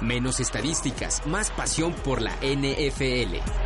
Menos estadísticas, más pasión por la NFL.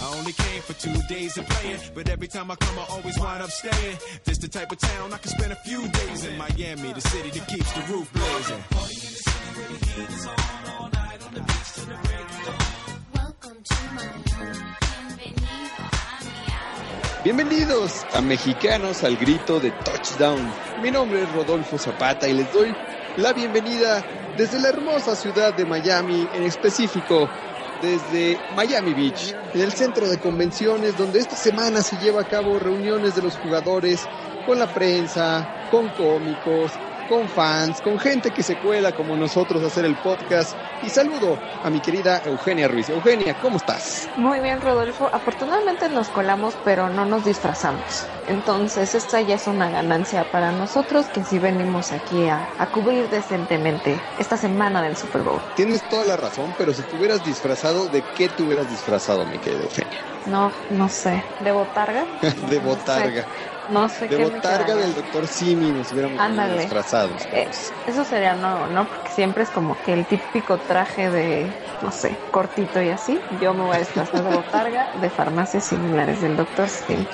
I only came for two days of playing, but every time I come, I always wind up staying. This the type of town I can spend a few days in Miami, the city that keeps the roof blazing. Welcome to Miami. Bienvenidos a Mexicanos al Grito de Touchdown. Mi nombre es Rodolfo Zapata y les doy la bienvenida desde la hermosa ciudad de Miami, en específico desde Miami Beach, en el centro de convenciones donde esta semana se lleva a cabo reuniones de los jugadores con la prensa, con cómicos, con fans, con gente que se cuela como nosotros a hacer el podcast. Y saludo a mi querida Eugenia Ruiz. Eugenia, ¿cómo estás? Muy bien, Rodolfo. Afortunadamente nos colamos, pero no nos disfrazamos. Entonces, esta ya es una ganancia para nosotros que sí venimos aquí a, a cubrir decentemente esta semana del Super Bowl. Tienes toda la razón, pero si te hubieras disfrazado, ¿de qué te hubieras disfrazado, mi querida Eugenia? No, no sé. ¿De botarga? de botarga. No sé De qué botarga del doctor Simi nos hubiéramos Ándale. disfrazado. Eh, eso sería no, ¿no? Porque siempre es como que el típico traje de, no sé, cortito y así. Yo me voy a disfrazar de botarga de farmacias similares del doctor Sim.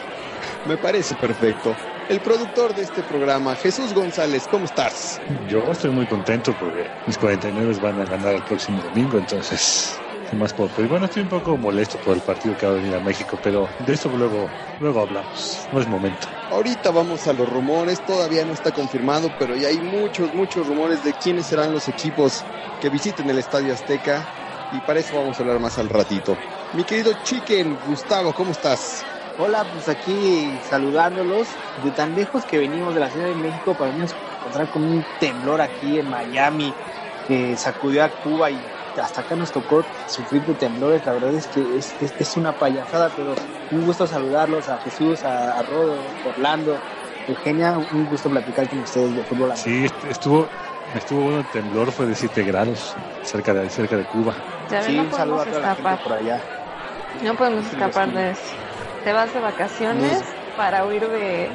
Me parece perfecto. El productor de este programa, Jesús González, ¿cómo estás? Yo estoy muy contento porque mis 49 van a ganar el próximo domingo, entonces, ¿qué más puedo pedir? Bueno, estoy un poco molesto por el partido que va a venir a México, pero de eso luego, luego hablamos, no es momento. Ahorita vamos a los rumores, todavía no está confirmado, pero ya hay muchos, muchos rumores de quiénes serán los equipos que visiten el Estadio Azteca y para eso vamos a hablar más al ratito. Mi querido Chicken, Gustavo, ¿cómo estás? Hola, pues aquí saludándolos de tan lejos que venimos de la Ciudad de México para venirnos a encontrar con un temblor aquí en Miami que sacudió a Cuba y hasta acá nos tocó sufrir de temblores. La verdad es que es, es- es una payasada, pero un gusto saludarlos a Jesús, a, a Rodo, Orlando, Eugenia, un gusto platicar con ustedes de fútbol. Sí, est- estuvo, estuvo bueno el temblor, fue de 7 grados cerca de, cerca de Cuba. Ya Sí, no un saludo a toda la gente escapar. por allá. No podemos escapar de eso. Te vas de vacaciones para huir de,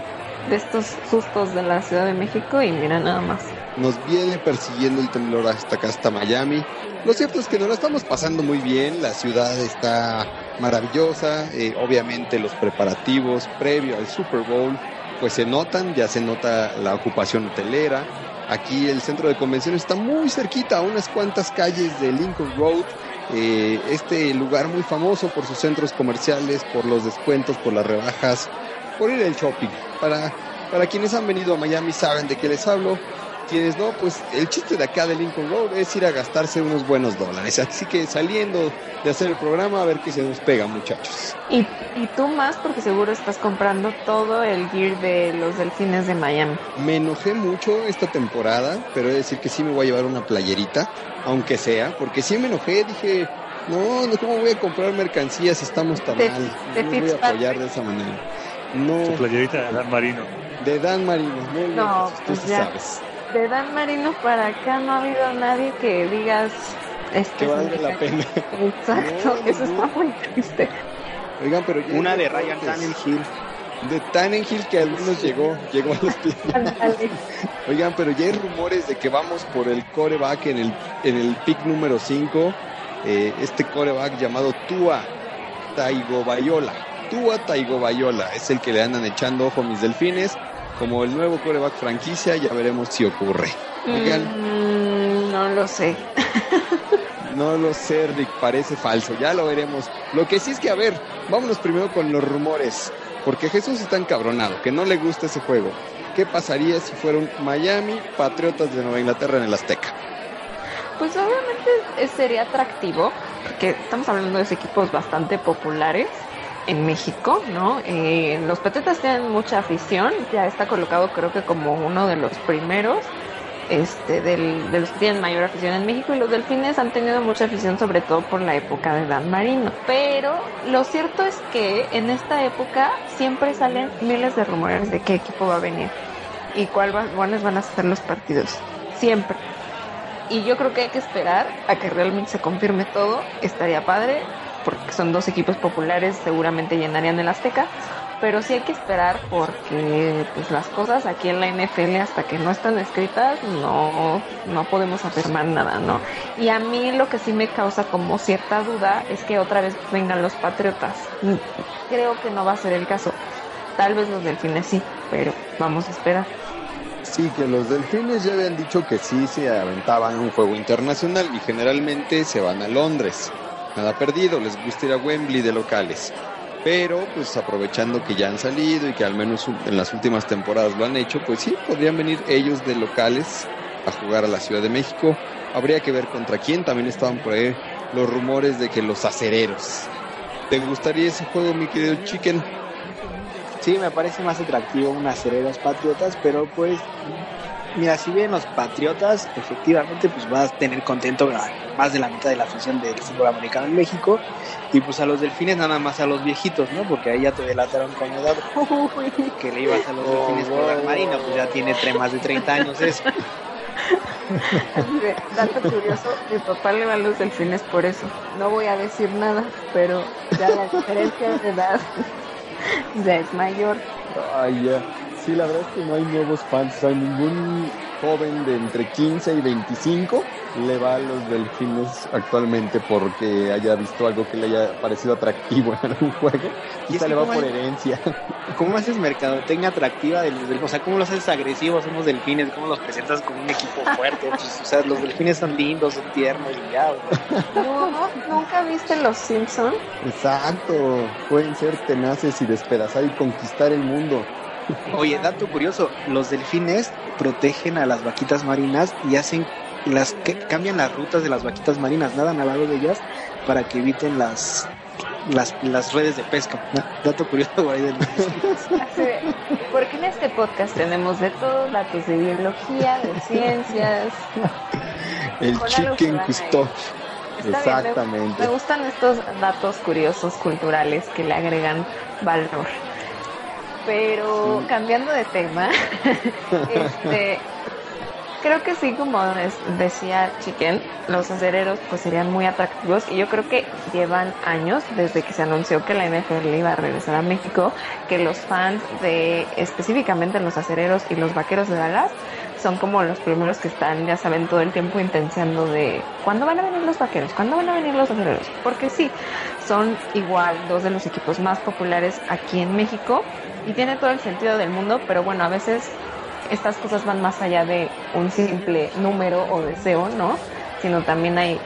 de estos sustos de la Ciudad de México y mira nada más. Nos viene persiguiendo el temblor hasta acá, hasta Miami. Lo cierto es que nos lo estamos pasando muy bien, la ciudad está maravillosa, eh, obviamente los preparativos previo al Super Bowl pues se notan, ya se nota la ocupación hotelera. Aquí el centro de convenciones está muy cerquita, a unas cuantas calles de Lincoln Road. Eh, este lugar muy famoso por sus centros comerciales, por los descuentos, por las rebajas, por ir al shopping. Para, para quienes han venido a Miami saben de qué les hablo. Quienes no, pues el chiste de acá de Lincoln Road es ir a gastarse unos buenos dólares. Así que saliendo de hacer el programa, a ver qué se nos pega, muchachos. Y, y tú más porque seguro estás comprando todo el gear de los delfines de Miami. Me enojé mucho esta temporada, pero he de decir que sí me voy a llevar una playerita, aunque sea, porque sí me enojé, dije, no, no, ¿cómo voy a comprar mercancías si estamos tan De- mal? de No voy a apoyar de esa manera. Su No, playerita de Dan Marino. de Dan Marino, no, No, tú pues sí ya. sabes. De Dan Marino para acá no ha habido nadie que digas este Que valga la pena. Exacto, No, eso no. está muy triste. Oigan, pero Una de Ryan Tannehill. De Tannenhill que al menos llegó, llegó a los pies. Oigan, pero ya hay rumores de que vamos por el coreback en el, en el pick número 5. este coreback llamado Tua Taigobayola. Tua Taigobayola es el que le andan echando ojo a mis delfines. Como el nuevo coreback franquicia, ya veremos si ocurre. Mm, no lo sé. no lo sé, Rick, parece falso. Ya lo veremos. Lo que sí es que, a ver, vámonos primero con los rumores. Porque Jesús está encabronado, que no le gusta ese juego. ¿Qué pasaría si fuera un Miami Patriotas de Nueva Inglaterra en el Azteca? Pues obviamente eh, sería atractivo, porque estamos hablando de equipos bastante populares en México, ¿no? Eh, los Patriotas tienen mucha afición, ya está colocado creo que como uno de los primeros este, del- de los que tienen mayor afición en México y los delfines han tenido mucha afición sobre todo por la época de Dan Marino. Pero lo cierto es que en esta época siempre salen miles de rumores de qué equipo va a venir y cuáles van a ser los partidos. Siempre. Y yo creo que hay que esperar a que realmente se confirme todo. Estaría padre, porque son dos equipos populares, seguramente llenarían el Azteca. Pero sí hay que esperar porque pues las cosas aquí en la NFL hasta que no están escritas no, no podemos afirmar nada, ¿no? Y a mí lo que sí me causa como cierta duda es que otra vez vengan los Patriotas. Creo que no va a ser el caso. Tal vez los delfines sí, pero vamos a esperar. Sí, que los delfines ya habían dicho que sí se aventaban un juego internacional y generalmente se van a Londres. Nada perdido, les gusta ir a Wembley de locales. Pero, pues aprovechando que ya han salido y que al menos en las últimas temporadas lo han hecho, pues sí, podrían venir ellos de locales a jugar a la Ciudad de México. Habría que ver contra quién. También estaban por ahí los rumores de que los acereros. ¿Te gustaría ese juego, mi querido Chicken? Sí, me parece más atractivo unas acereros patriotas, pero pues, mira, si bien los patriotas, efectivamente, pues vas a tener contento a más de la mitad de la afición del fútbol americano en México, y pues a los delfines nada más a los viejitos, ¿no? Porque ahí ya te delataron con edad que le ibas a los delfines por dar marino, pues ya tiene más de 30 años eso. Dato curioso, mi papá le va a los delfines por eso. No voy a decir nada, pero ya la diferencia de edad ya es mayor. Ay, ya. Sí, la verdad es que no hay nuevos fans. O sea, ningún joven de entre 15 y 25 le va a los delfines actualmente porque haya visto algo que le haya parecido atractivo en algún juego. Y le va como por hay- herencia. ¿Cómo haces mercadotecnia atractiva de los delfines? O sea, ¿cómo los haces agresivos? Somos delfines, ¿cómo los presentas como un equipo fuerte? Pues, o sea, los delfines son lindos, son tiernos y ya. No, ¿nunca viste Los Simpson? Exacto. Pueden ser tenaces y despedazar y conquistar el mundo. Oye, dato curioso, los delfines protegen a las vaquitas marinas y hacen las que cambian las rutas de las vaquitas marinas, nadan al lado de ellas para que eviten las las, las redes de pesca. ¿no? Dato curioso por ahí del porque en este podcast tenemos de todo, datos de biología, de ciencias. El chicken bien, me- Exactamente. me gustan estos datos curiosos culturales que le agregan valor. Pero cambiando de tema, este, creo que sí, como decía Chicken, los acereros pues serían muy atractivos. Y yo creo que llevan años desde que se anunció que la NFL iba a regresar a México, que los fans de específicamente los acereros y los vaqueros de Dallas son como los primeros que están, ya saben, todo el tiempo intenciando de cuándo van a venir los vaqueros, cuándo van a venir los acereros, porque sí, son igual dos de los equipos más populares aquí en México y tiene todo el sentido del mundo, pero bueno, a veces estas cosas van más allá de un simple número o deseo, ¿no? Sino también hay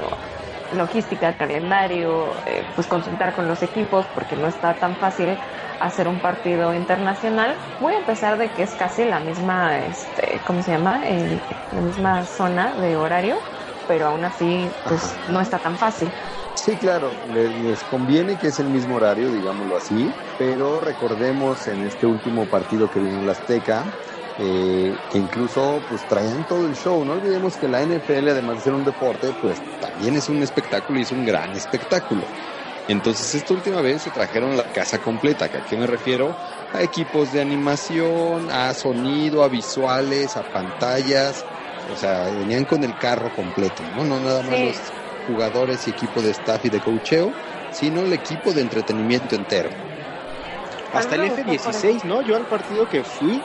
logística, calendario, eh, pues consultar con los equipos porque no está tan fácil hacer un partido internacional. Voy a empezar de que es casi la misma, este, ¿cómo se llama? El- la misma zona de horario, pero aún así, pues no está tan fácil. Sí, claro, le- les conviene que es el mismo horario, digámoslo así, pero recordemos en este último partido que vino en la Azteca, eh, que incluso pues traían todo el show, no olvidemos que la NFL además de ser un deporte, pues también es un espectáculo y es un gran espectáculo. Entonces esta última vez se trajeron la casa completa, que a qué me refiero? A equipos de animación, a sonido, a visuales, a pantallas, o sea, venían con el carro completo, ¿no? No nada más Sí. los jugadores y equipo de staff y de coacheo, sino el equipo de entretenimiento entero. Hasta el A mí me gustó por F-16, ¿no? Yo al partido que fui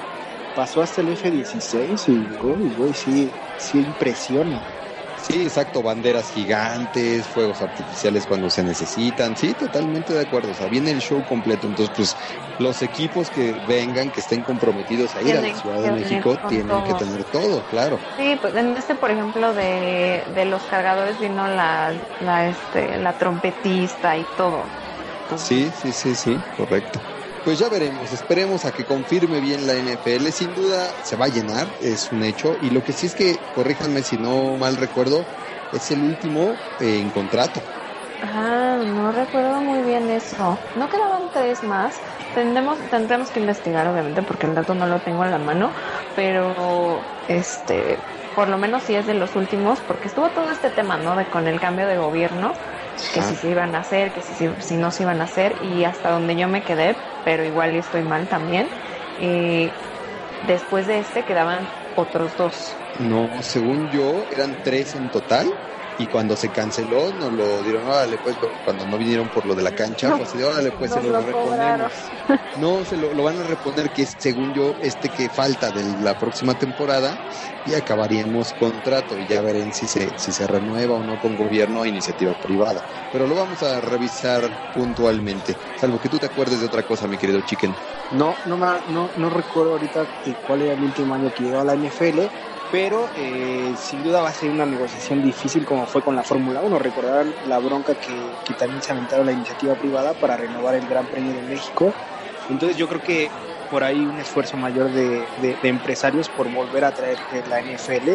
pasó hasta el F-16 y, güey, sí, sí impresiona. Sí, exacto, banderas gigantes, fuegos artificiales cuando se necesitan, sí, totalmente de acuerdo, o sea, viene el show completo, entonces pues los equipos que vengan, que estén comprometidos a ir a la Ciudad de México, tienen que tener todo, claro. Sí, pues en este, por ejemplo, de, de los cargadores vino la, la, este, la trompetista y todo. Entonces, Sí, sí, sí, sí, correcto. Pues ya veremos, esperemos a que confirme bien la NFL. Sin duda se va a llenar, es un hecho. Y lo que sí es que, corríjanme si no mal recuerdo, es el último eh, en contrato. Ah, no recuerdo muy bien eso. No quedaban tres más. Tendremos, tendremos que investigar, obviamente, porque el dato no lo tengo en la mano. Pero, este, por lo menos sí es de los últimos, porque estuvo todo este tema, ¿no? De con el cambio de gobierno, que si se iban a hacer, que si, si no se iban a hacer, y hasta donde yo me quedé, pero igual estoy mal también. Y después de este quedaban otros dos. No, según yo, eran tres en total. Y cuando se canceló, nos lo dieron, órale, pues, cuando no vinieron por lo de la cancha, pues, de, órale, pues, se lo lo reponemos. No, se lo, lo van a reponer, que es, según yo, este que falta de la próxima temporada, y acabaríamos contrato, y ya verán si se, si se renueva o no con gobierno o iniciativa privada. Pero lo vamos a revisar puntualmente, salvo que tú te acuerdes de otra cosa, mi querido Chicken. No, no, no, no recuerdo ahorita cuál era el último año que llegó a la NFL, pero eh, sin duda va a ser una negociación difícil como fue con la Fórmula 1. Recordarán la bronca que, que también se aventaron la iniciativa privada para renovar el Gran Premio de México. Entonces yo creo que por ahí un esfuerzo mayor de, de- empresarios por volver a traer la NFL.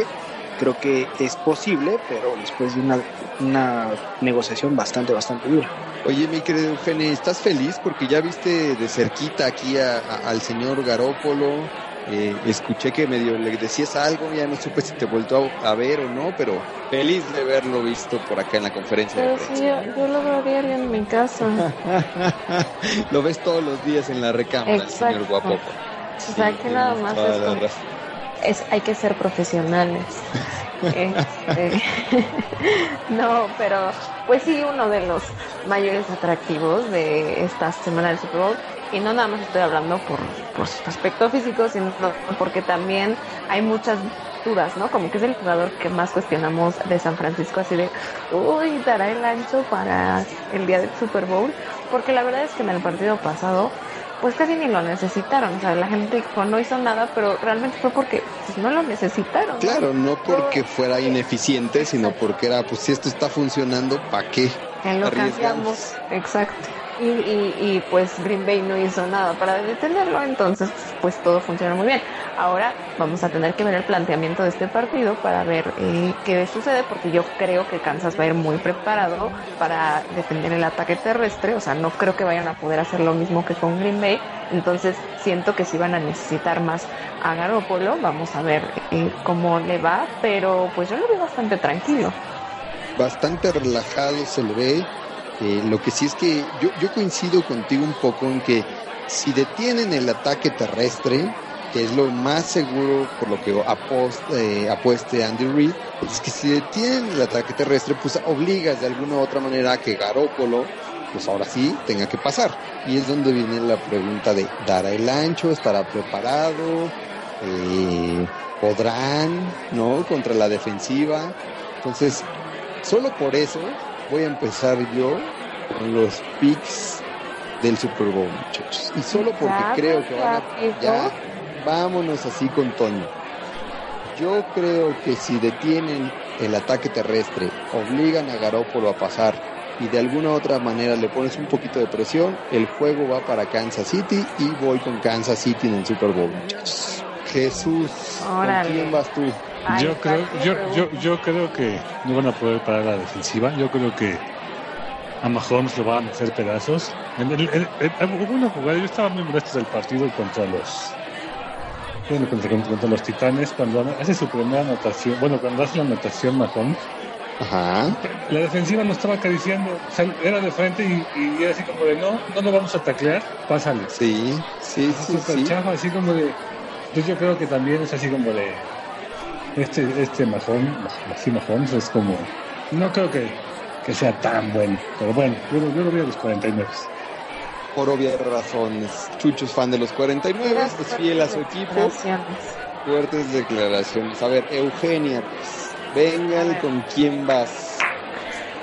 Creo que es posible, pero después de una, una negociación bastante, bastante dura. Oye, mi querido Eugene, ¿estás feliz porque ya viste de cerquita aquí a- al señor Garópolo? Eh, escuché que medio le decías algo, ya no supe si te volvió a, a ver o no, pero feliz de haberlo visto por acá en la conferencia de Pero sí, prensa. yo, yo lo veo diario en mi casa. Lo ves todos los días en la recámara, el señor guapo. O sea, que nada más es como- es, hay que ser profesionales. Este, no, pero pues sí, uno de los mayores atractivos de esta semana del Super Bowl. Y no nada más estoy hablando por, por su aspecto físico, sino porque también hay muchas dudas, ¿no? Como que es el jugador que más cuestionamos de San Francisco, así de, uy, dará el ancho para el día del Super Bowl. Porque la verdad es que en el partido pasado pues casi ni lo necesitaron. O sea, la gente dijo no hizo nada, pero realmente fue porque pues, no lo necesitaron. Claro, no porque fuera ineficiente, sino porque era, pues si esto está funcionando, ¿para qué? Que lo cambiamos. Exacto. Y, y, y pues Green Bay no hizo nada para detenerlo, entonces pues todo funciona muy bien. Ahora vamos a tener que ver el planteamiento de este partido para ver eh, qué sucede, porque yo creo que Kansas va a ir muy preparado para defender el ataque terrestre, o sea, no creo que vayan a poder hacer lo mismo que con Green Bay, entonces siento que si van a necesitar más a Garoppolo, vamos a ver eh, cómo le va, pero pues yo lo veo bastante tranquilo. bastante relajado se le ve. Eh, lo que sí es que yo, yo coincido contigo un poco en que si detienen el ataque terrestre, que es lo más seguro por lo que apost- eh, apueste Andy Reid, es que si detienen el ataque terrestre, pues obligas de alguna u otra manera a que Garópolo, pues ahora sí, tenga que pasar. Y es donde viene la pregunta de, ¿dará el ancho? ¿Estará preparado? Eh, ¿Podrán? ¿No? Contra la defensiva. Entonces, Solo por eso voy a empezar yo con los picks del Super Bowl, muchachos. Y solo porque Ya, creo que van a... Ya, vámonos así con Toño. Yo creo que si detienen el ataque terrestre, obligan a Garópolo a pasar y de alguna u otra manera le pones un poquito de presión, el juego va para Kansas City y voy con Kansas City en el Super Bowl, muchachos. Jesús, ¿con quién vas tú? Yo creo, ¿para qué yo, yo, yo creo que no van a poder parar la defensiva. Yo creo que a Mahomes lo van a hacer pedazos. En el- hubo una jugada, yo estaba muy molesto del partido contra los bueno, contra, contra los Titanes cuando hace su primera anotación, bueno, cuando hace la anotación Mahomes, Ajá. La defensiva no estaba acariciando, o sea, era de frente y, y era así como de, no, no lo vamos a taclear, pásale. Sí, sí, sí, Súper sí. chafa, así como de. Entonces yo creo que también es así como de. Este, este Mahomes, así Mahomes es como. No creo que, que sea tan bueno, pero bueno, yo, lo- yo lo veo a los 49. Por obvias razones. Chucho es fan de los 49, es fiel a su equipo. Declaraciones. Fuertes declaraciones. A ver, Eugenia, pues, vengan con quién vas.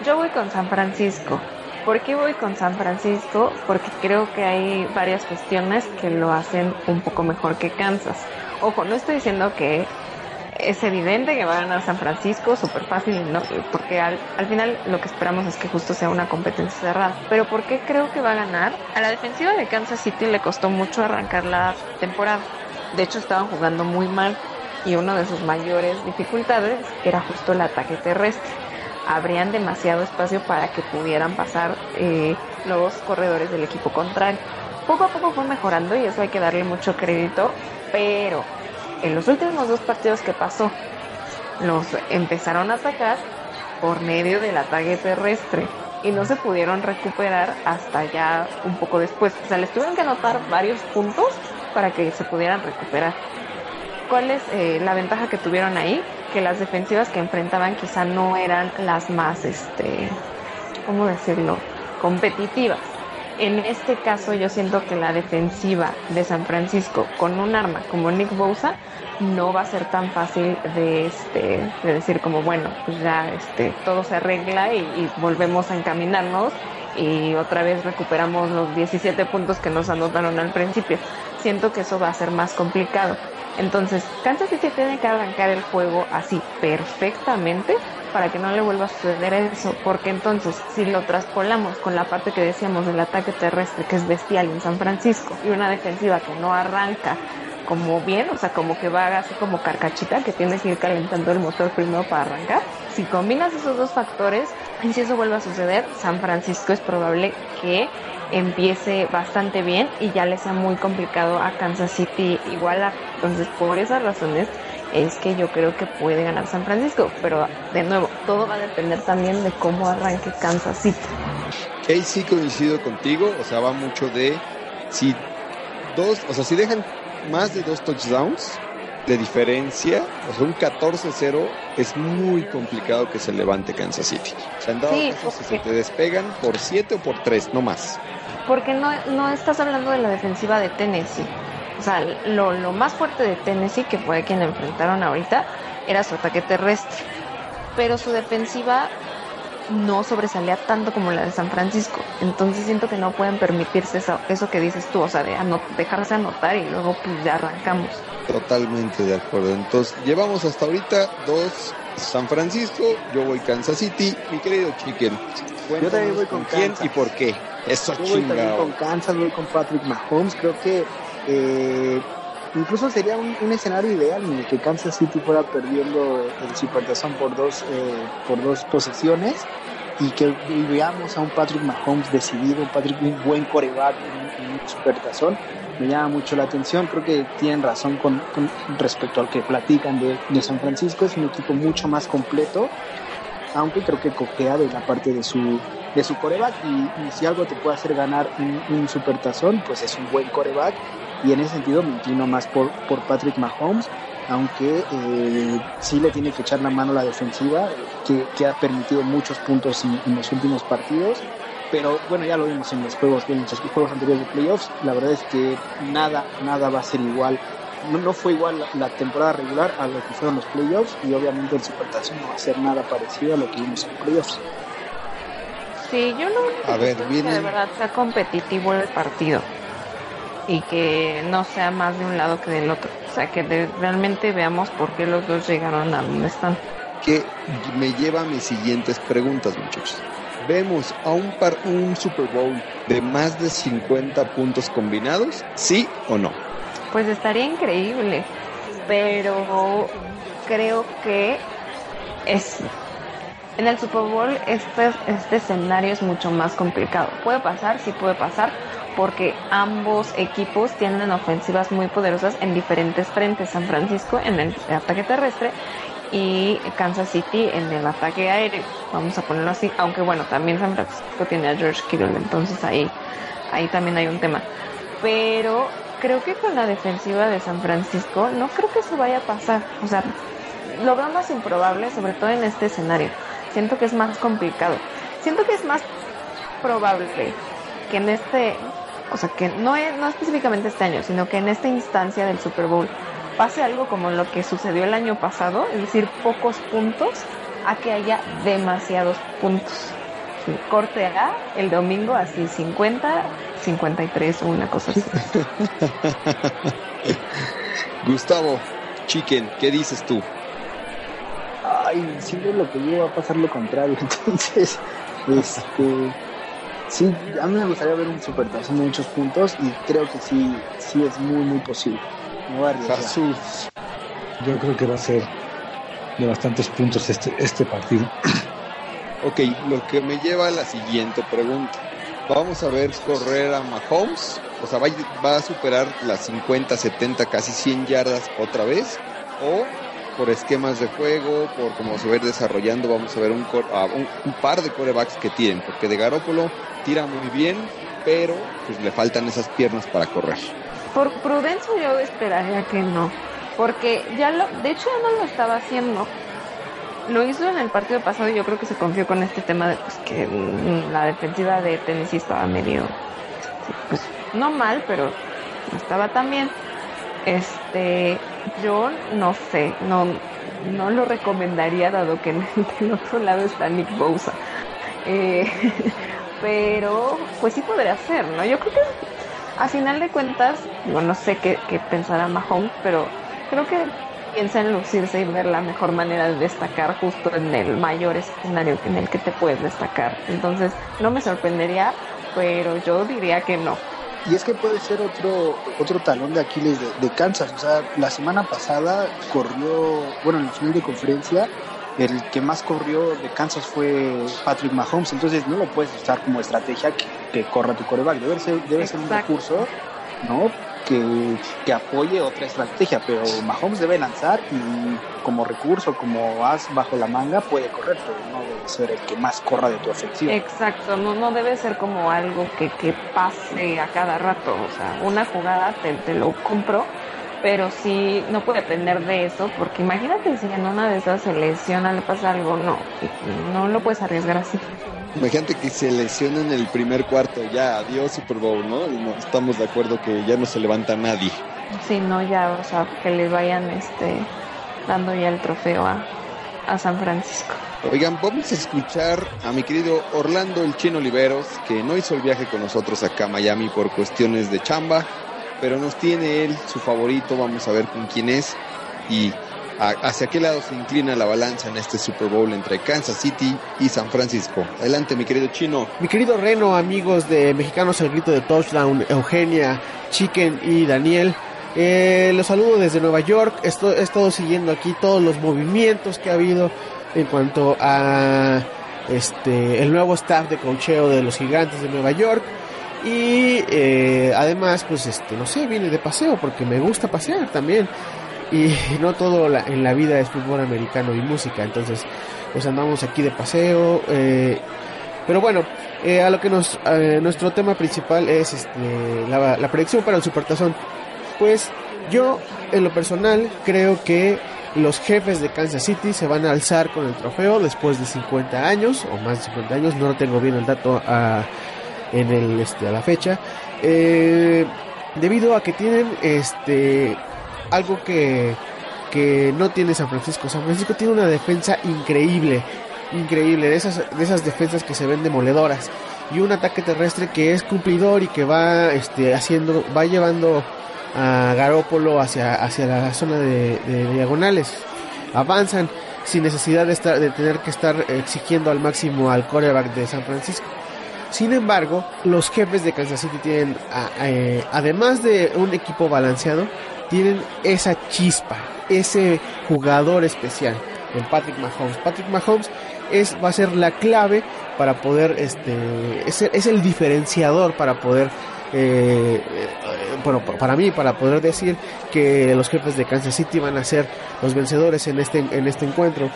Yo voy con San Francisco. ¿Por qué voy con San Francisco? Porque creo que hay varias cuestiones que lo hacen un poco mejor que Kansas. Ojo, no estoy diciendo que es evidente que va a ganar San Francisco, súper fácil, ¿no? porque al, al final lo que esperamos es que justo sea una competencia cerrada. Pero ¿por qué creo que va a ganar? A la defensiva de Kansas City le costó mucho arrancar la temporada. De hecho, estaban jugando muy mal y una de sus mayores dificultades era justo el ataque terrestre habrían demasiado espacio para que pudieran pasar eh, los corredores del equipo contrario. Poco a poco fue mejorando y eso hay que darle mucho crédito, pero en los últimos dos partidos que pasó, los empezaron a atacar por medio del ataque terrestre y no se pudieron recuperar hasta ya un poco después. O sea, les tuvieron que anotar varios puntos para que se pudieran recuperar. ¿Cuál es eh, la ventaja que tuvieron ahí? Que las defensivas que enfrentaban quizá no eran las más, este, ¿cómo decirlo? Competitivas. En este caso yo siento que la defensiva de San Francisco con un arma como Nick Bosa no va a ser tan fácil de, este, de decir como bueno, pues ya este, todo se arregla y, volvemos a encaminarnos y otra vez recuperamos los 17 puntos que nos anotaron al principio. Siento que eso va a ser más complicado. Entonces, Kansas City tiene que arrancar el juego así perfectamente para que no le vuelva a suceder eso, porque entonces si lo traspolamos con la parte que decíamos del ataque terrestre que es bestial en San Francisco y una defensiva que no arranca como bien, o sea, como que va así como carcachita, que tiene que ir calentando el motor primero para arrancar. Si combinas esos dos factores, y si eso vuelve a suceder, San Francisco es probable que empiece bastante bien y ya le sea muy complicado a Kansas City igualar. Entonces, por esas razones es que yo creo que puede ganar San Francisco, pero de nuevo, todo va a depender también de cómo arranque Kansas City. Ahí sí coincido contigo, o sea, va mucho de si dos, o sea, si dejan más de dos touchdowns de diferencia, o sea, un 14-0 es muy complicado que se levante Kansas City. O sea, en dado Sí, caso, si se te despegan por 7 o por 3, no más. Porque no, no estás hablando de la defensiva de Tennessee. O sea, lo, lo más fuerte de Tennessee, que fue quien enfrentaron ahorita, era su ataque terrestre. Pero su defensiva no sobresalía tanto como la de San Francisco. Entonces siento que no pueden permitirse eso, eso que dices tú, o sea, de ano- dejarse anotar y luego pues ya arrancamos. Totalmente de acuerdo. Entonces, llevamos hasta ahorita dos San Francisco, yo voy Kansas City, mi querido Chicken. Yo también voy con quién Kansas. y por qué. Eso Yo voy también con Kansas, voy con Patrick Mahomes. Creo que eh, incluso sería un, un escenario ideal en el que Kansas City fuera perdiendo el Supertazón por dos, eh, por dos posesiones y que veamos a un Patrick Mahomes decidido, un Patrick un buen coreback en, un Supertazón. Me llama mucho la atención, creo que tienen razón con, respecto al que platican de, San Francisco, es un equipo mucho más completo, aunque creo que cojea de la parte de su, de su coreback. Y, y si algo te puede hacer ganar un, un supertazón, pues es un buen coreback y en ese sentido me inclino más por, por Patrick Mahomes, aunque eh, sí le tiene que echar la mano a la defensiva, que, que ha permitido muchos puntos en, en los últimos partidos. Pero bueno, ya lo vimos en los juegos, en los juegos anteriores de playoffs. La verdad es que nada, nada va a ser igual. No, no fue igual la, la temporada regular a lo que fueron los playoffs y obviamente el supertazón no va a ser nada parecido a lo que vimos en playoffs. Sí, yo no A ver, que de verdad sea competitivo el partido y que no sea más de un lado que del otro. O sea, que de- realmente veamos por qué los dos llegaron a donde están. que me lleva a mis siguientes preguntas, muchachos. ¿Vemos a un, par, un Super Bowl de más de 50 puntos combinados? ¿Sí o no? Pues estaría increíble, pero creo que es en el Super Bowl este, este escenario es mucho más complicado. Puede pasar, sí puede pasar, porque ambos equipos tienen ofensivas muy poderosas en diferentes frentes. San Francisco en el ataque terrestre y Kansas City en el ataque aéreo, vamos a ponerlo así, aunque bueno, también San Francisco tiene a George Kittle, entonces ahí, ahí también hay un tema. Pero creo que con la defensiva de San Francisco no creo que eso vaya a pasar, o sea, lo veo más improbable, sobre todo en este escenario. Siento que es más complicado. Siento que es más probable que en este, o sea, que no, es, no específicamente este año, sino que en esta instancia del Super Bowl pase algo como lo que sucedió el año pasado, es decir, pocos puntos, a que haya demasiados puntos. Sí, Corte A el domingo así 50, 53 o una cosa así. Gustavo, Chicken, ¿qué dices tú? Ay, siempre lo que yo va a pasar lo contrario. Entonces, este. Sí, a mí me gustaría ver un supertazón de muchos puntos y creo que sí, sí es muy, muy posible. Jesús. Yo creo que va a ser de bastantes puntos este, este partido. Ok, lo que me lleva a la siguiente pregunta. Vamos a ver correr a Mahomes, o sea, va, a- va a superar las 50, 70, casi 100 yardas otra vez, o por esquemas de juego, por cómo se va desarrollando, vamos a ver un, cor- a un, un par de corebacks que tiren, porque de Garópolo tira muy bien, pero pues le faltan esas piernas para correr. Por prudencia yo esperaría que no, porque ya lo, de hecho ya no lo estaba haciendo. Lo hizo en el partido pasado y yo creo que se confió con este tema de pues, que mm, la defensiva de Tennessee estaba medio, pues no mal, pero no estaba tan bien. Este, yo no sé, no, no lo recomendaría dado que en el otro lado está Nick Bosa. Eh, pero pues sí podría ser, ¿no? Yo creo que a final de cuentas, digo, no sé qué, qué pensará Mahomes, pero creo que piensa en lucirse y ver la mejor manera de destacar justo en el mayor escenario en el que te puedes destacar. Entonces, no me sorprendería, pero yo diría que no. Y es que puede ser otro otro talón de Aquiles de, de Kansas. O sea, la semana pasada corrió, bueno, en el final de conferencia, el que más corrió de Kansas fue Patrick Mahomes. Entonces no lo puedes usar como estrategia que, que corra tu coreback. Debe ser, debe ser un recurso, ¿no? Que, que apoye otra estrategia. Pero Mahomes debe lanzar y como recurso, como as bajo la manga, puede correr, pero no debe ser el que más corra de tu ofensiva. Exacto, no, no debe ser como algo que, que pase a cada rato. O sea, una jugada te, te lo compro, pero sí no puede depender de eso, porque imagínate si en una de esas se lesiona, le pasa algo, no, no lo puedes arriesgar así. Imagínate que se lesiona en el primer cuarto, ya, adiós Super Bowl, ¿no? No estamos de acuerdo que ya no se levanta nadie. Sí, no, ya, o sea, que le vayan este dando ya el trofeo a, a San Francisco. Oigan, vamos a escuchar a mi querido Orlando el Chino Oliveros, que no hizo el viaje con nosotros acá a Miami por cuestiones de chamba, pero nos tiene él su favorito, vamos a ver con quién es y hacia qué lado se inclina la balanza en este Super Bowl entre Kansas City y San Francisco. Adelante, mi querido Chino. Mi querido Reno, amigos de Mexicanos El Grito de Touchdown, Eugenia, Chicken y Daniel, eh, los saludo desde Nueva York. Esto- he estado siguiendo aquí todos los movimientos que ha habido en cuanto a este el nuevo staff de cocheo de los Gigantes de Nueva York. Y eh, además, pues este, no sé, viene de paseo porque me gusta pasear también. Y no todo la- en la vida es fútbol americano y música. Entonces, pues andamos aquí de paseo. eh, pero bueno, eh, a lo que nos, nuestro tema principal es este, la, predicción para el Supertazón. Pues yo, en lo personal, creo que los jefes de Kansas City se van a alzar con el trofeo después de 50 años, o más de 50 años, no tengo bien el dato a, en el, este, a la fecha, eh, debido a que tienen este, algo que, que no tiene San Francisco. San Francisco tiene una defensa increíble, increíble, de esas, de esas defensas que se ven demoledoras. Y un ataque terrestre que es cumplidor y que va este, haciendo, va llevando a Garópolo hacia, hacia la zona de, de diagonales. Avanzan sin necesidad de, estar, de tener que estar exigiendo al máximo al coreback de San Francisco. Sin embargo, los jefes de Kansas City tienen, eh, además de un equipo balanceado, tienen esa chispa, ese jugador especial en Patrick Mahomes. Patrick Mahomes es, va a ser la clave para poder, este, es, es el diferenciador para poder eh, eh, bueno, pa- para mí, para poder decir que los jefes de Kansas City van a ser los vencedores en este, en este encuentro.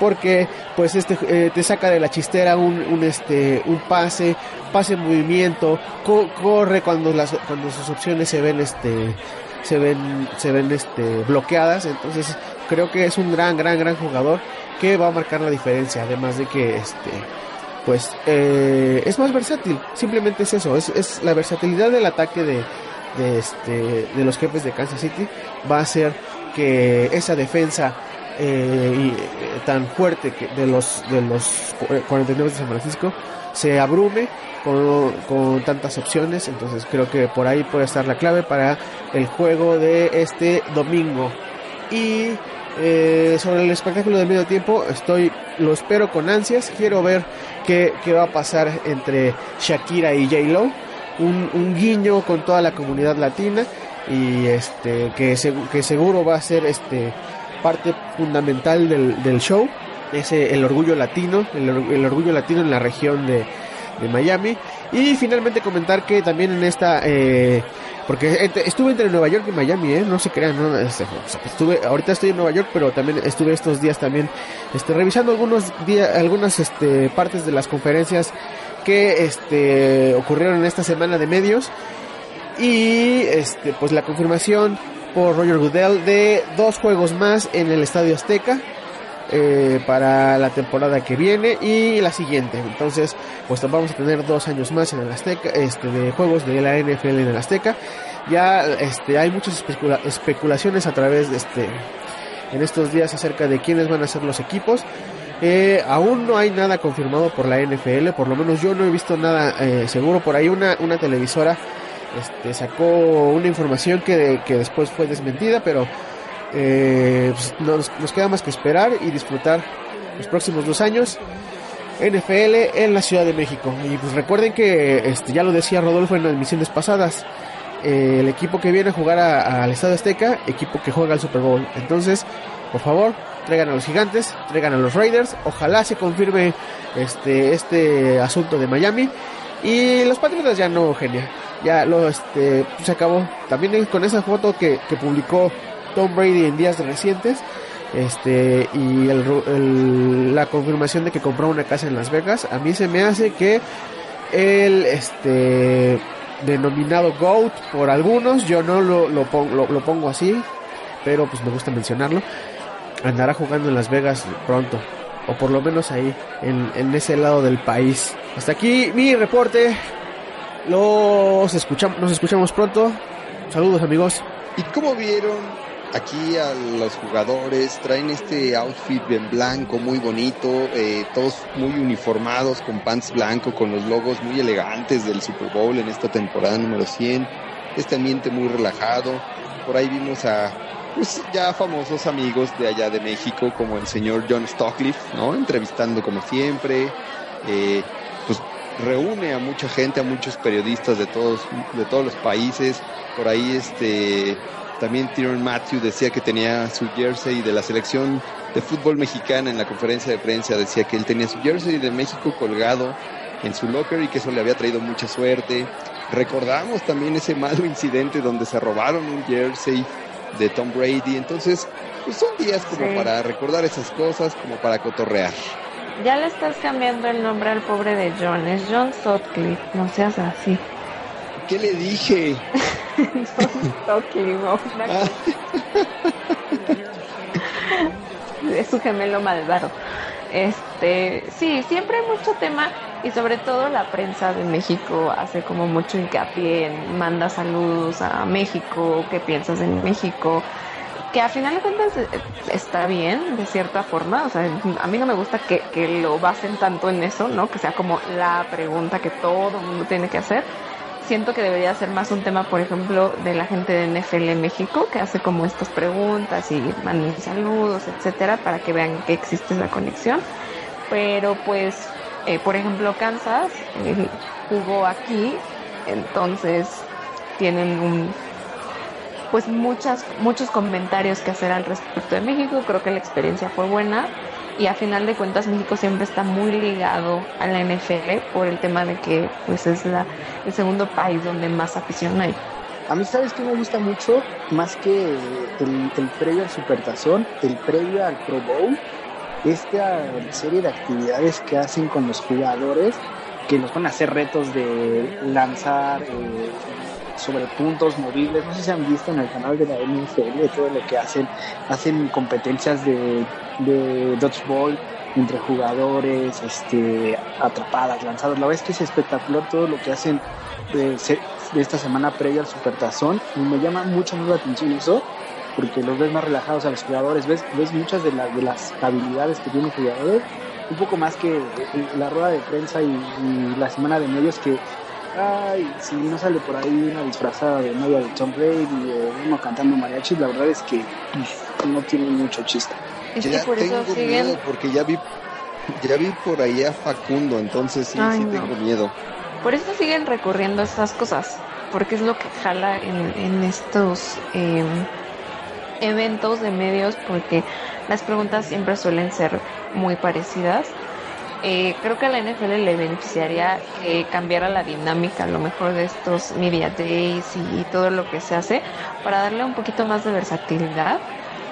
Porque pues este eh, te saca de la chistera un, este un pase, pase en movimiento, co- corre cuando las cuando sus opciones se ven este se ven se ven este bloqueadas, entonces creo que es un gran gran gran jugador que va a marcar la diferencia, además de que este pues eh, es más versátil, simplemente es eso, es, es la versatilidad del ataque de, este, de los jefes de Kansas City va a hacer que esa defensa eh, y, eh, tan fuerte que de los de los cu- 49 de San Francisco se abrume con, con tantas opciones, entonces creo que por ahí puede estar la clave para el juego de este domingo. Y eh, sobre el espectáculo del medio tiempo, estoy, lo espero con ansias. Quiero ver qué, qué va a pasar entre Shakira y J Lo. Un, un guiño con toda la comunidad latina y este que, segu- que seguro va a ser este parte fundamental del, del show. Ese el orgullo latino, el, or- el orgullo latino en la región de, Miami. Y finalmente comentar que también en esta eh, porque estuve entre Nueva York y Miami, ¿eh? No se crean, ¿no? Sea, estuve, ahorita estoy en Nueva York, pero también estuve estos días también, este, revisando algunos días, algunas, este, partes de las conferencias que, este, ocurrieron en esta semana de medios. Y, este, pues la confirmación por Roger Goodell de dos juegos más en el Estadio Azteca. eh, para la temporada que viene y la siguiente. Entonces, pues vamos a tener dos años más en el Azteca, este, de juegos de la NFL en el Azteca. Ya, este, hay muchas especula- especulaciones a través de este, en estos días acerca de quiénes van a ser los equipos. Eh, aún no hay nada confirmado por la NFL, por lo menos yo no he visto nada eh, seguro. Por ahí una, una televisora este, sacó una información que, que después fue desmentida, pero eh, pues, nos, queda más que esperar y disfrutar los próximos dos años NFL en la Ciudad de México. Y pues recuerden que este, ya lo decía Rodolfo en las emisiones pasadas. eh, el equipo que viene a jugar al Estadio Azteca, equipo que juega al Super Bowl. Entonces, por favor, traigan a los gigantes, traigan a los Raiders. Ojalá se confirme este, este asunto de Miami. Y los Patriotas ya no, genia. Ya lo este, se acabó. También con esa foto que, que publicó Tom Brady en días recientes. Este, y el, el- la confirmación de que compró una casa en Las Vegas. A mí se me hace que el este denominado GOAT por algunos, yo no lo, lo, pon- lo- lo pongo así, pero pues me gusta mencionarlo, andará jugando en Las Vegas pronto, o por lo menos ahí, en, en ese lado del país. Hasta aquí mi reporte, los escuchamos, nos escuchamos pronto, saludos amigos. ¿Y cómo vieron aquí a los jugadores? Traen este outfit en blanco muy bonito, eh, todos muy uniformados con pants blanco, con los logos muy elegantes del Super Bowl en esta temporada número 100. Este ambiente muy relajado. Por ahí vimos a pues, ya famosos amigos de allá de México, como el señor John Stockliffe, ¿no? Entrevistando como siempre. Eh, reúne a mucha gente, a muchos periodistas de todos, de todos los países. Por ahí este también Tyron Matthew decía que tenía su jersey de la selección de fútbol mexicana en la conferencia de prensa, decía que él tenía su jersey de México colgado en su locker y que eso le había traído mucha suerte. Recordamos también ese malo incidente donde se robaron un jersey de Tom Brady, entonces pues son días como Sí. para recordar esas cosas, como para cotorrear. Ya le estás cambiando el nombre al pobre de John. Es John Sutcliffe. No seas así. ¿Qué le dije? John Sutcliffe. es su gemelo malvado. Este, sí, siempre hay mucho tema y sobre todo la prensa de México hace como mucho hincapié en manda saludos a México, qué piensas en México, que a final de cuentas eh, está bien de cierta forma, o sea, a mí no me gusta que, que lo basen tanto en eso, ¿no? Que sea como la pregunta que todo el mundo tiene que hacer. Siento que debería ser más un tema, por ejemplo, de la gente de NFL en México, que hace como estas preguntas y mandan saludos, etcétera, para que vean que existe esa conexión. Pero pues, eh, por ejemplo, Kansas eh, jugó aquí, entonces tienen un pues muchas muchos comentarios que hacer al respecto de México. Creo que la experiencia fue buena y a final de cuentas México siempre está muy ligado a la NFL por el tema de que pues es la, el segundo país donde más afición hay. A mí, ¿sabes qué me gusta mucho? Más que el, el previo al Supertazón, el previo al Pro Bowl, esta serie de actividades que hacen con los jugadores, que los van a hacer retos de lanzar sobre puntos movibles. No sé si han visto en el canal de la NFL todo lo que hacen. Hacen competencias de, de dodgeball entre jugadores, este, atrapadas, lanzadas. La verdad es que es espectacular todo lo que hacen de, de esta semana previa al Supertazón y me llama mucho más la atención eso porque los ves más relajados a los jugadores, ves, ves muchas de, la- de las habilidades que tienen los jugadores, un poco más que la rueda de prensa y, y la semana de medios que, ay, si no sale por ahí una disfrazada de novia de Tom Brady o uno cantando mariachi, la verdad es que no tiene mucho chiste. Es que ya por eso tengo siguen miedo porque ya vi, ya vi por ahí a Facundo, entonces sí, Ay, sí no. tengo miedo. Por eso siguen recurriendo a estas cosas, porque es lo que jala en, en estos eh, eventos de medios, porque las preguntas siempre suelen ser muy parecidas. Eh, creo que a la NFL le beneficiaría que cambiara la dinámica a lo mejor de estos media days y, todo lo que se hace para darle un poquito más de versatilidad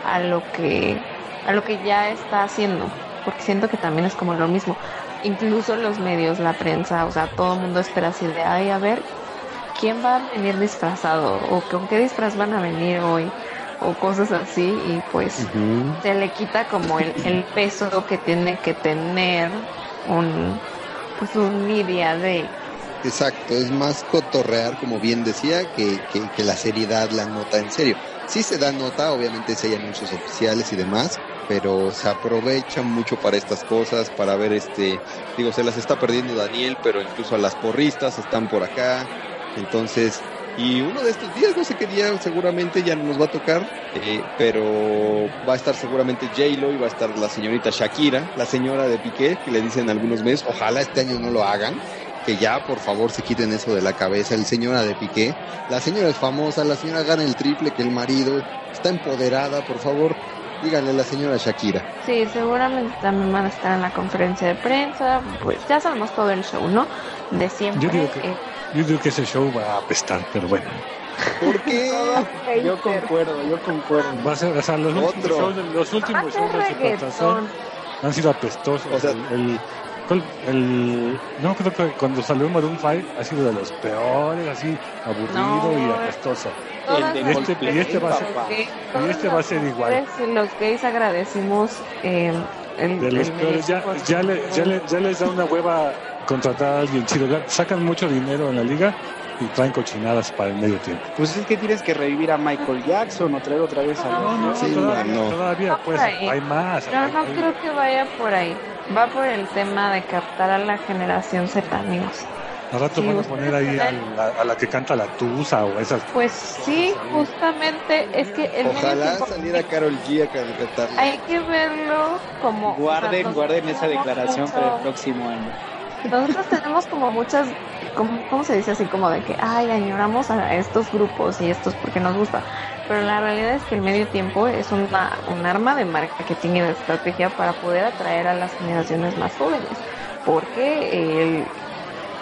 a lo que a lo que ya está haciendo porque siento que también es como lo mismo. Incluso los medios la prensa o sea todo el mundo espera así de ay a ver quién va a venir disfrazado o con qué disfraz van a venir hoy o cosas así y pues se le quita como el, el peso que tiene que tener un pues un media de Exacto, es más cotorrear, como bien decía, que, que, que la seriedad, la nota en serio. Sí se da nota, obviamente si hay anuncios oficiales y demás, pero se aprovechan mucho para estas cosas, para ver este, digo, se las está perdiendo Daniel, pero incluso a las porristas están por acá, entonces, y uno de estos días, no sé qué día, seguramente ya no nos va a tocar, eh, pero va a estar seguramente J-Lo y va a estar la señorita Shakira, la señora de Piqué, que le dicen algunos meses, ojalá este año no lo hagan, que ya por favor se quiten eso de la cabeza, el señora de Piqué, la señora es famosa, la señora gana el triple que el marido, está empoderada, por favor, díganle a la señora Shakira. Sí, seguramente también van a estar en la conferencia de prensa, pues ya sabemos todo el show, ¿no? De siempre. Yo digo que- eh, Yo digo que ese show va a apestar, pero bueno. ¿Por qué? Yo concuerdo, yo concuerdo. Va a ser, o sea, los Otro. últimos shows, los últimos shows del Supertazón han sido apestosos. O sea- el, el, el- no creo que cuando salió Maroon 5 ha sido de los peores, así aburrido No, y apestoso. Todas de este- mujeres, y este va a ser- gays, y este va a ser igual. los gays agradecimos eh, el, De los el peores, ya, ya, le- ya, le- ya les da una hueva contratar a alguien chido. Sacan mucho dinero en la liga y traen cochinadas para el medio tiempo. Pues es que tienes que revivir a Michael Jackson o traer otra vez a No, no, Sí, todavía, no. todavía pues hay más. Pero hay- no hay- creo que vaya por ahí. Va por el tema de captar a la generación Z, amigos. Al rato Sí, van a poner ahí a la, a la que canta la tusa o esas. Pues sí, justamente es que el medio Ojalá saliera Carol G a cantar. hay que verlo como Guarden, o sea, guarden esa declaración tenemos para el mucho- próximo año. Nosotros tenemos como muchas, como, ¿cómo se dice así? Como de que, ay, añoramos a estos grupos y estos porque nos gusta. Pero la realidad es que el medio tiempo es una, un arma de marketing y de estrategia para poder atraer a las generaciones más jóvenes. Porque el,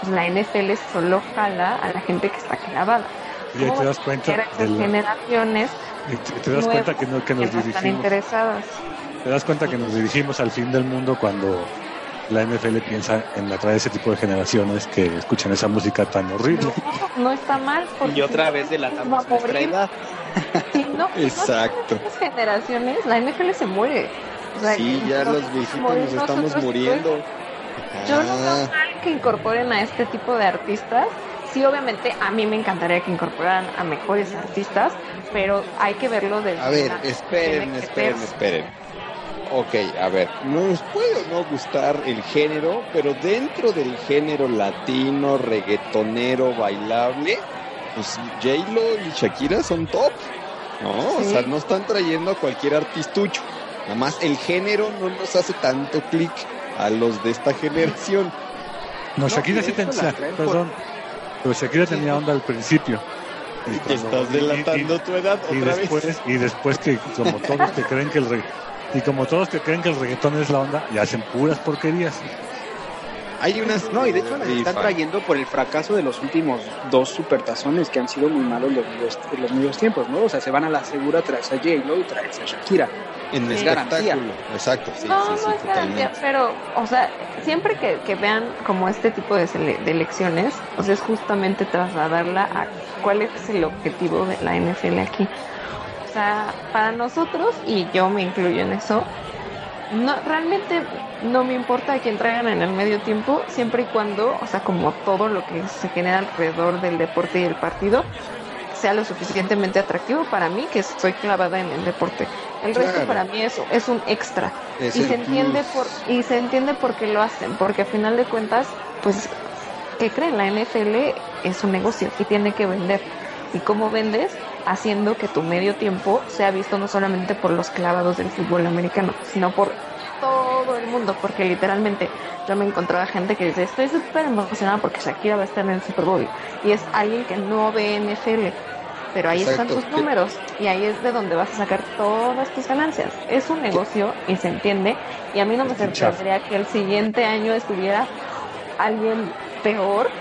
pues, la NFL solo jala a la gente que está clavada. Y ahí ¿Cómo te das cuenta atraer a esas del- generaciones y te, te das nuevas cuenta que, no, que nos no están dirigimos. interesadas. Te das cuenta que nos dirigimos al fin del mundo cuando la NFL piensa en atraer ese tipo de generaciones que escuchan esa música tan horrible. No, no está mal. porque Y otra si vez va a delatamos nuestra edad. Si no, si no Exacto. estas generaciones, la NFL se muere. O sea, Sí, ya los viejitos nos estamos muriendo. Yo no Ah, veo mal que incorporen a este tipo de artistas. Sí, obviamente a mí me encantaría que incorporaran a mejores artistas, pero hay que verlo desde A ver, esperen, esperen, esperen. Ok, a ver, nos puede o no gustar el género, pero dentro del género latino, reggaetonero, bailable, pues J-Lo y Shakira son top, ¿no? O sea, no están trayendo a cualquier artistucho. Nada más el género no nos hace tanto clic a los de esta generación. No, Shakira sí tenía, por- perdón, pero Shakira tenía onda al principio. Y Te cuando- estás delatando tu edad y, y otra después, vez. y después que como todos que creen que el y como todos que creen que el reggaetón es la onda y hacen puras porquerías Hay unas. No, y de hecho las están trayendo por el fracaso de los últimos dos supertazones que han sido muy malos los medios, los medios tiempos, ¿no? O sea, se van a la segura, traes a J-Lo y traes a Shakira. En Es espectáculo. garantía. Exacto, sí, no, sí, no sí, es garantía, pero, o sea, siempre que, que vean como este tipo de, sele- de elecciones, o sea, es justamente trasladarla a cuál es el objetivo de la NFL aquí. O sea, para nosotros, y yo me incluyo en eso, no, realmente no me importa a quién traigan en el medio tiempo, siempre y cuando, o sea, como todo lo que se genera alrededor del deporte y el partido, sea lo suficientemente atractivo para mí, que soy clavada en el deporte. El resto para mí es, es un extra. Es y se entiende plus. por y se entiende por qué lo hacen porque a final de cuentas pues que creen la NFL es un negocio y tiene que vender. Y cómo vendes haciendo que tu medio tiempo sea visto no solamente por los clavados del fútbol americano sino por todo el mundo porque literalmente yo me encontraba gente que dice estoy súper emocionada porque Shakira va a estar en el Super Bowl y es alguien que no ve NFL pero ahí Exacto. están tus Que- números y ahí es de donde vas a sacar todas tus ganancias. Es un negocio y se entiende y a mí no me sorprendería que el siguiente año estuviera alguien peor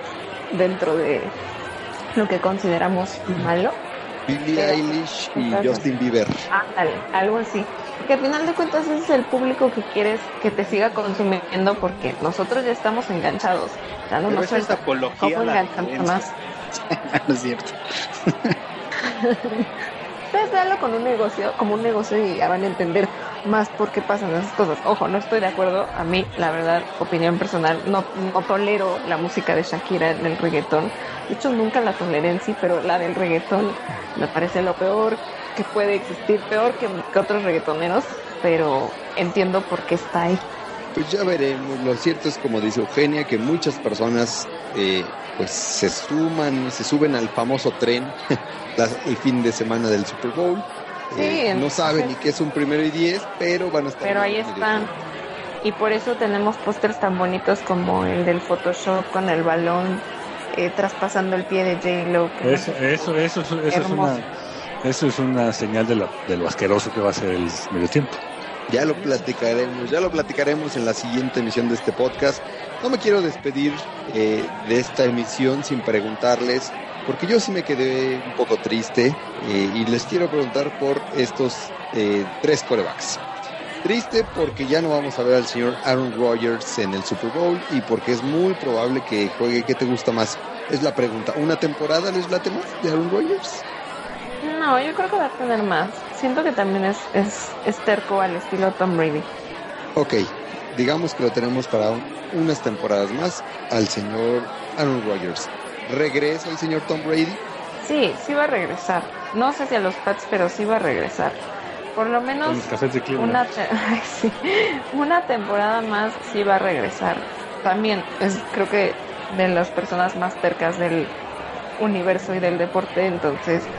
dentro de lo que consideramos malo. Billie Eilish y. Justin Bieber. Ándale, algo así. Porque al final de cuentas ese es el público que quieres que te siga consumiendo porque nosotros ya estamos enganchados. Ya no nos es apología ¿Cómo más? no es cierto. Ustedes véanlo con un negocio, como un negocio y ya van a entender más por qué pasan esas cosas. Ojo, no estoy de acuerdo. A mí, la verdad, opinión personal, no, tolero la música de Shakira en el reggaetón. De hecho, nunca la toleré en sí, pero la del reggaetón me parece lo peor que puede existir, peor que otros reggaetoneros, pero entiendo por qué está ahí. Pues ya veremos. Lo cierto es, como dice Eugenia, que muchas personas eh, pues se suman, se suben al famoso tren el fin de semana del Super Bowl. Sí, Eh, no saben ni qué es un primero y diez, pero van a estar. Pero ahí están. Y por eso tenemos pósters tan bonitos como el del Photoshop con el balón eh, traspasando el pie de J-Lo. eso eso eso, es- eso es una eso es una señal de, la, de lo asqueroso que va a ser el medio tiempo Ya lo platicaremos, ya lo platicaremos en la siguiente emisión de este podcast. No me quiero despedir eh, de esta emisión sin preguntarles, porque yo sí me quedé un poco triste eh, y les quiero preguntar por estos eh, tres corebacks. Triste porque ya no vamos a ver al señor Aaron Rodgers en el Super Bowl y porque es muy probable que juegue. ¿Qué te gusta más? Es la pregunta. ¿Una temporada les late más de Aaron Rodgers? No, yo creo que va a tener más. Siento que también es, es, es terco al estilo Tom Brady. Ok, digamos que lo tenemos para un- unas temporadas más al señor Aaron Rodgers. ¿Regresa el señor Tom Brady? Sí, sí va a regresar. No sé si a los Pats, pero sí va a regresar. Por lo menos una, te- sí, una temporada más sí va a regresar. También es creo que de las personas más cercas del universo y del deporte, entonces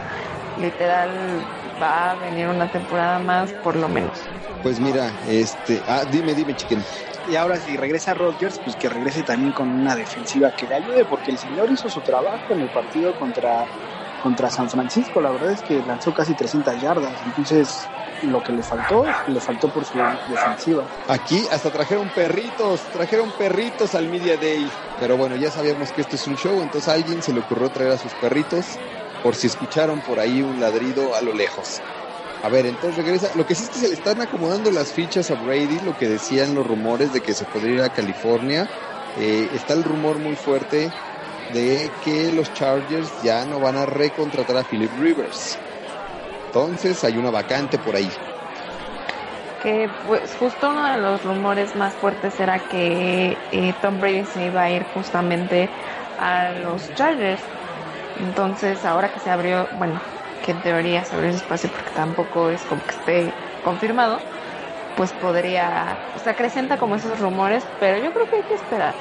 literal va a venir una temporada más por lo menos. Pues mira, este... Ah, dime, dime, chiquen. Y ahora si regresa Rodgers, pues que regrese también con una defensiva que le ayude, porque el señor hizo su trabajo en el partido contra, contra San Francisco. La verdad es que lanzó casi 300 yardas. Entonces, lo que le faltó, le faltó por su defensiva. Aquí hasta trajeron perritos, trajeron perritos al Media Day. Pero bueno, ya sabíamos que esto es un show, entonces a alguien se le ocurrió traer a sus perritos por si escucharon por ahí un ladrido a lo lejos. A ver, entonces regresa. Lo que sí es que se le están acomodando las fichas a Brady, lo que decían los rumores de que se podría ir a California. Eh, está el rumor muy fuerte de que los Chargers ya no van a recontratar a Philip Rivers. Entonces hay una vacante por ahí. Que pues justo uno de los rumores más fuertes era que eh, Tom Brady se iba a ir justamente a los Chargers. Entonces ahora que se abrió, bueno, que en teoría se abrió ese espacio porque tampoco es como que esté confirmado, pues podría, o sea, acrecenta como esos rumores, pero yo creo que hay que esperar.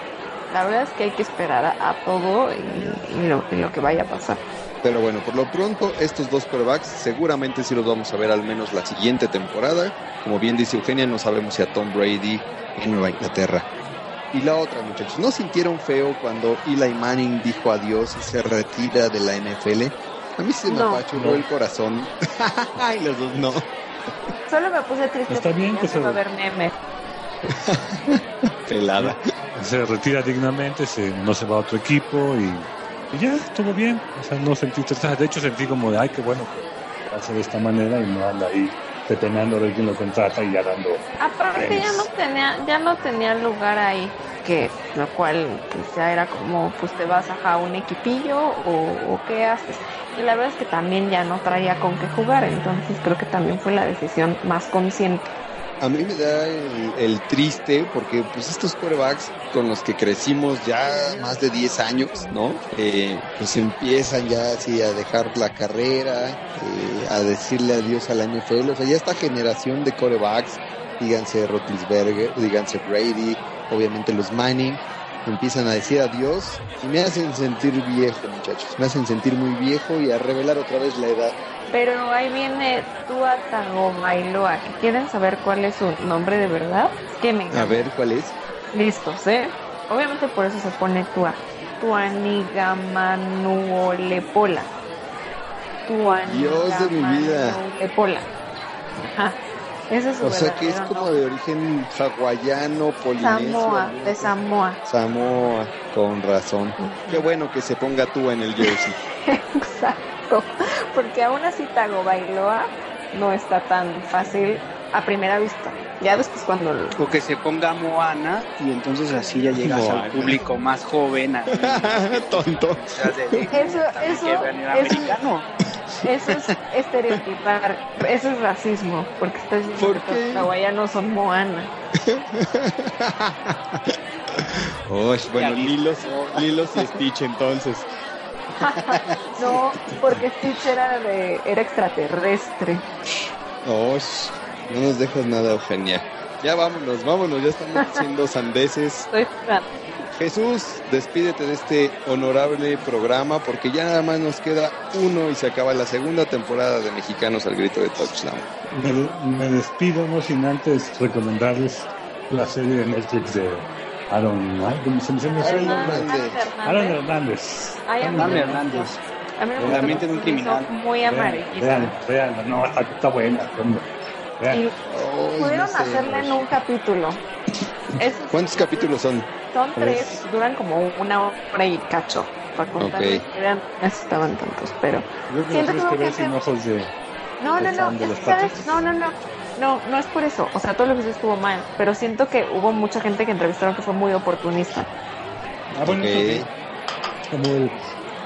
La verdad es que hay que esperar a, todo y, y lo, y lo que vaya a pasar. Pero bueno, por lo pronto, estos dos quarterbacks seguramente sí los vamos a ver al menos la siguiente temporada. Como bien dice Eugenia, no sabemos si a Tom Brady en Nueva Inglaterra. Y la otra, muchachos, ¿no sintieron feo cuando Eli Manning dijo adiós y se retira de la NFL? A mí se me No. apachurró el corazón. Ay, los dos no. Solo me puse triste Está porque bien ya que se se- va a ver meme. Pelada. Se retira dignamente, se, no se va a otro equipo y, y ya, estuvo bien. O sea, no sentí tristeza. De hecho, sentí como de, ay, qué bueno que hace de esta manera y no anda ahí a ver quién lo contrata y ya dando. Aparte ya no tenía, ya no tenía lugar ahí, que lo cual pues, ya era como, pues te vas a un equipillo o, o qué haces. Y la verdad es que también ya no traía con qué jugar, entonces creo que también fue la decisión más consciente. A mí me da el, triste porque pues estos corebacks con los que crecimos ya más de 10 años, ¿no? Eh, pues empiezan ya así a dejar la carrera, eh, a decirle adiós al NFL. O sea, ya esta generación de corebacks, díganse Rotlisberger, díganse Brady, obviamente los Manning, empiezan a decir adiós y me hacen sentir viejo, muchachos. Me hacen sentir muy viejo y a revelar otra vez la edad. Pero ahí viene Tua Tagovailoa, quieren saber cuál es su nombre de verdad. Que me A ver, ¿cuál es? Listos, ¿eh? Obviamente por eso se pone Tua. Tuanigamanuolepola. Dios de mi vida. Tuanigamanuolepola. Ajá. Ese es su O sea que es como nombre. de origen hawaiano, polinesio. Samoa, de. Samoa. Samoa, con razón. Qué bueno que se ponga tú en el jersey. Exacto. Porque aún así Tagovailoa no está tan fácil a primera vista. Ya después cuando lo- O que se ponga Moana y entonces así ya llegas Moana. al público más joven. así, Tonto. Eso, es estereotipar, eso es racismo, porque estás diciendo ¿Por que los hawaianos son Moana. Oh, bueno, Lilos, Lilos y Stitch entonces. No, porque Stitch era de, era extraterrestre. Oh, no nos dejas nada, Eugenia. Ya vámonos, vámonos, ya estamos haciendo sandeces. Estoy. Jesús, despídete de este honorable programa porque ya nada más nos queda uno y se acaba la segunda temporada de Mexicanos al Grito de Touchdown. Me, me despido, no sin antes recomendarles la serie de Netflix de Aaron. ay, ¿cómo se me Aaron? Hernández. Aaron Hernández. Ay, a mí Hernán me- Hernández. La mente de un criminal. Muy Vean, amarillista. vean, vean, no, está, está buena. Vean. Y pudieron hacerla en un capítulo. Es- ¿Cuántos capítulos son? Son tres, duran como una hora y cacho. Para contar Ok. la historia, no estaban tantos, pero Yo creo que que que ver sin ojos de... No, no, no. No, no, no. No, no es por eso. O sea, todo lo que hizo estuvo mal. Pero siento que hubo mucha gente que entrevistaron que fue muy oportunista. Ah, bueno, eso sí. Como el...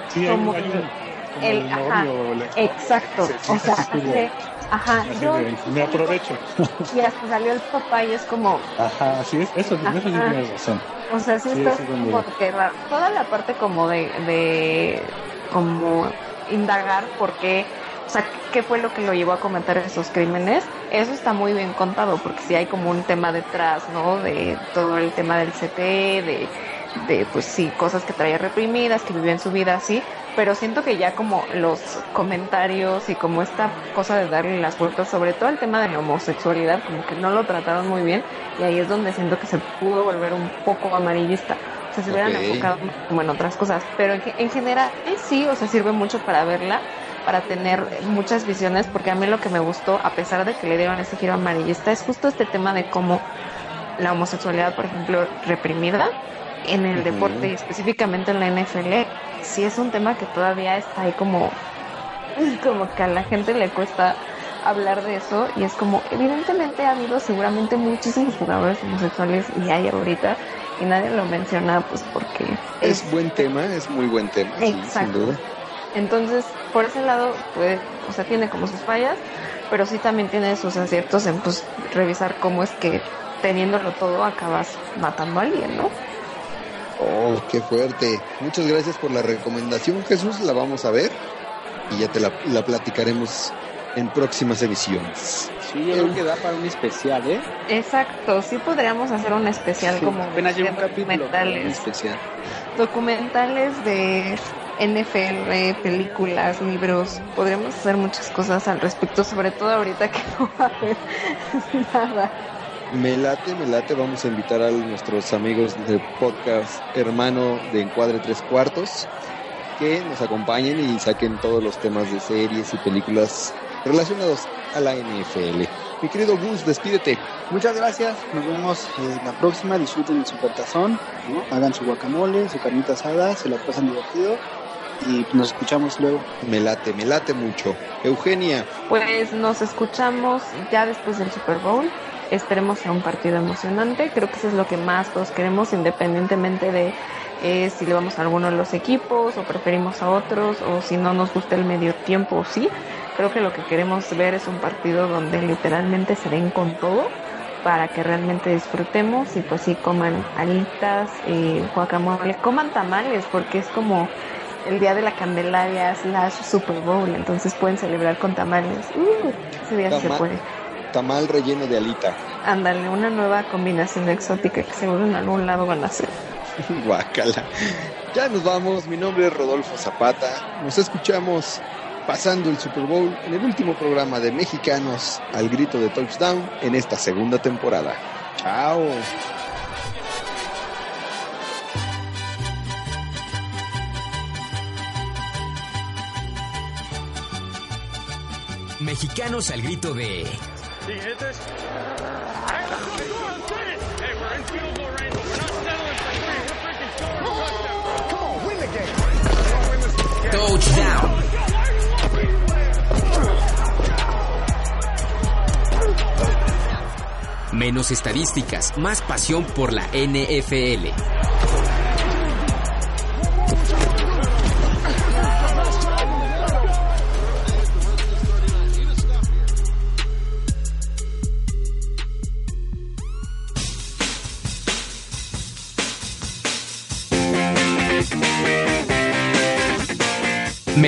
Sí, hay, Como hay un... el- como el- el ajá, la- Exacto. Sí, sí, o sea, hace- ajá, así yo de, me aprovecho. y hasta salió el papá y es como, Ajá, es. Eso, en eso sí Ajá. tienes razón. o sea, sí, Sí, está sí, como- como que raro. Toda la parte como de, de como indagar por qué, o sea, qué fue lo que lo llevó a cometer esos crímenes, eso está muy bien contado, porque sí hay como un tema detrás, ¿no? De todo el tema del CT, de, de pues sí, cosas que traía reprimidas, que vivió en su vida así, pero siento que ya como los comentarios y como esta cosa de darle las vueltas, sobre todo el tema de la homosexualidad, como que no lo trataron muy bien, y ahí es donde siento que se pudo volver un poco amarillista. O sea, se hubieran enfocado como en otras cosas, pero en, en general eh, sí, o sea, sirve mucho para verla, para tener muchas visiones, porque a mí lo que me gustó, a pesar de que le dieron ese giro amarillista, es justo este tema de cómo la homosexualidad, por ejemplo, reprimida en el deporte y específicamente en la NFL, sí es un tema que todavía está ahí como, como que a la gente le cuesta hablar de eso y es como, evidentemente ha habido seguramente muchísimos jugadores homosexuales y hay ahorita y nadie lo menciona pues porque Es buen tema, es muy buen tema, sí, sin duda. Entonces, por ese lado, puede, o sea, tiene como sus fallas, pero sí también tiene sus aciertos en pues revisar cómo es que teniéndolo todo acabas matando a alguien, ¿no? Oh, qué fuerte. Muchas gracias por la recomendación, Jesús. La vamos a ver y ya te la, la platicaremos en próximas emisiones. Sí, yo creo que da para un especial, ¿eh? Exacto, sí podríamos hacer un especial Sí, como apenas de un capítulo. Un documentales, especial. documentales de NFL, películas, libros. Podríamos hacer muchas cosas al respecto, sobre todo ahorita que no va a haber nada. Me late, me late. Vamos a invitar a nuestros amigos del podcast hermano de Encuadre Tres Cuartos. que nos acompañen y saquen todos los temas de series y películas relacionados a la NFL. Mi querido Gus, despídete. Muchas gracias, nos vemos en la próxima, disfruten el supertazón, ¿no? hagan su guacamole, su carnita asada, se la pasan divertido y nos escuchamos luego. Me late, me late mucho. Eugenia, Pues nos escuchamos ya después del Super Bowl. Esperemos sea un partido emocionante. Creo que eso es lo que más todos queremos, independientemente de eh, si le vamos a alguno de los equipos o preferimos a otros o si no nos gusta el medio tiempo o sí. Creo que lo que queremos ver es un partido donde literalmente se den con todo para que realmente disfrutemos y pues sí coman alitas, eh, guacamole, coman tamales porque es como el día de la Candelaria slash Super Bowl, entonces pueden celebrar con tamales. Uh, ese día sí se puede. tamal relleno de alita. Ándale, una nueva combinación exótica que seguro en algún lado van a hacer. Guácala. Ya nos vamos. Mi nombre es Rodolfo Zapata. Nos escuchamos pasando el Super Bowl en el último programa de Mexicanos al grito de touchdown en esta segunda temporada. Chao. Mexicanos al grito de touchdown. Menos estadísticas, más pasión por la NFL.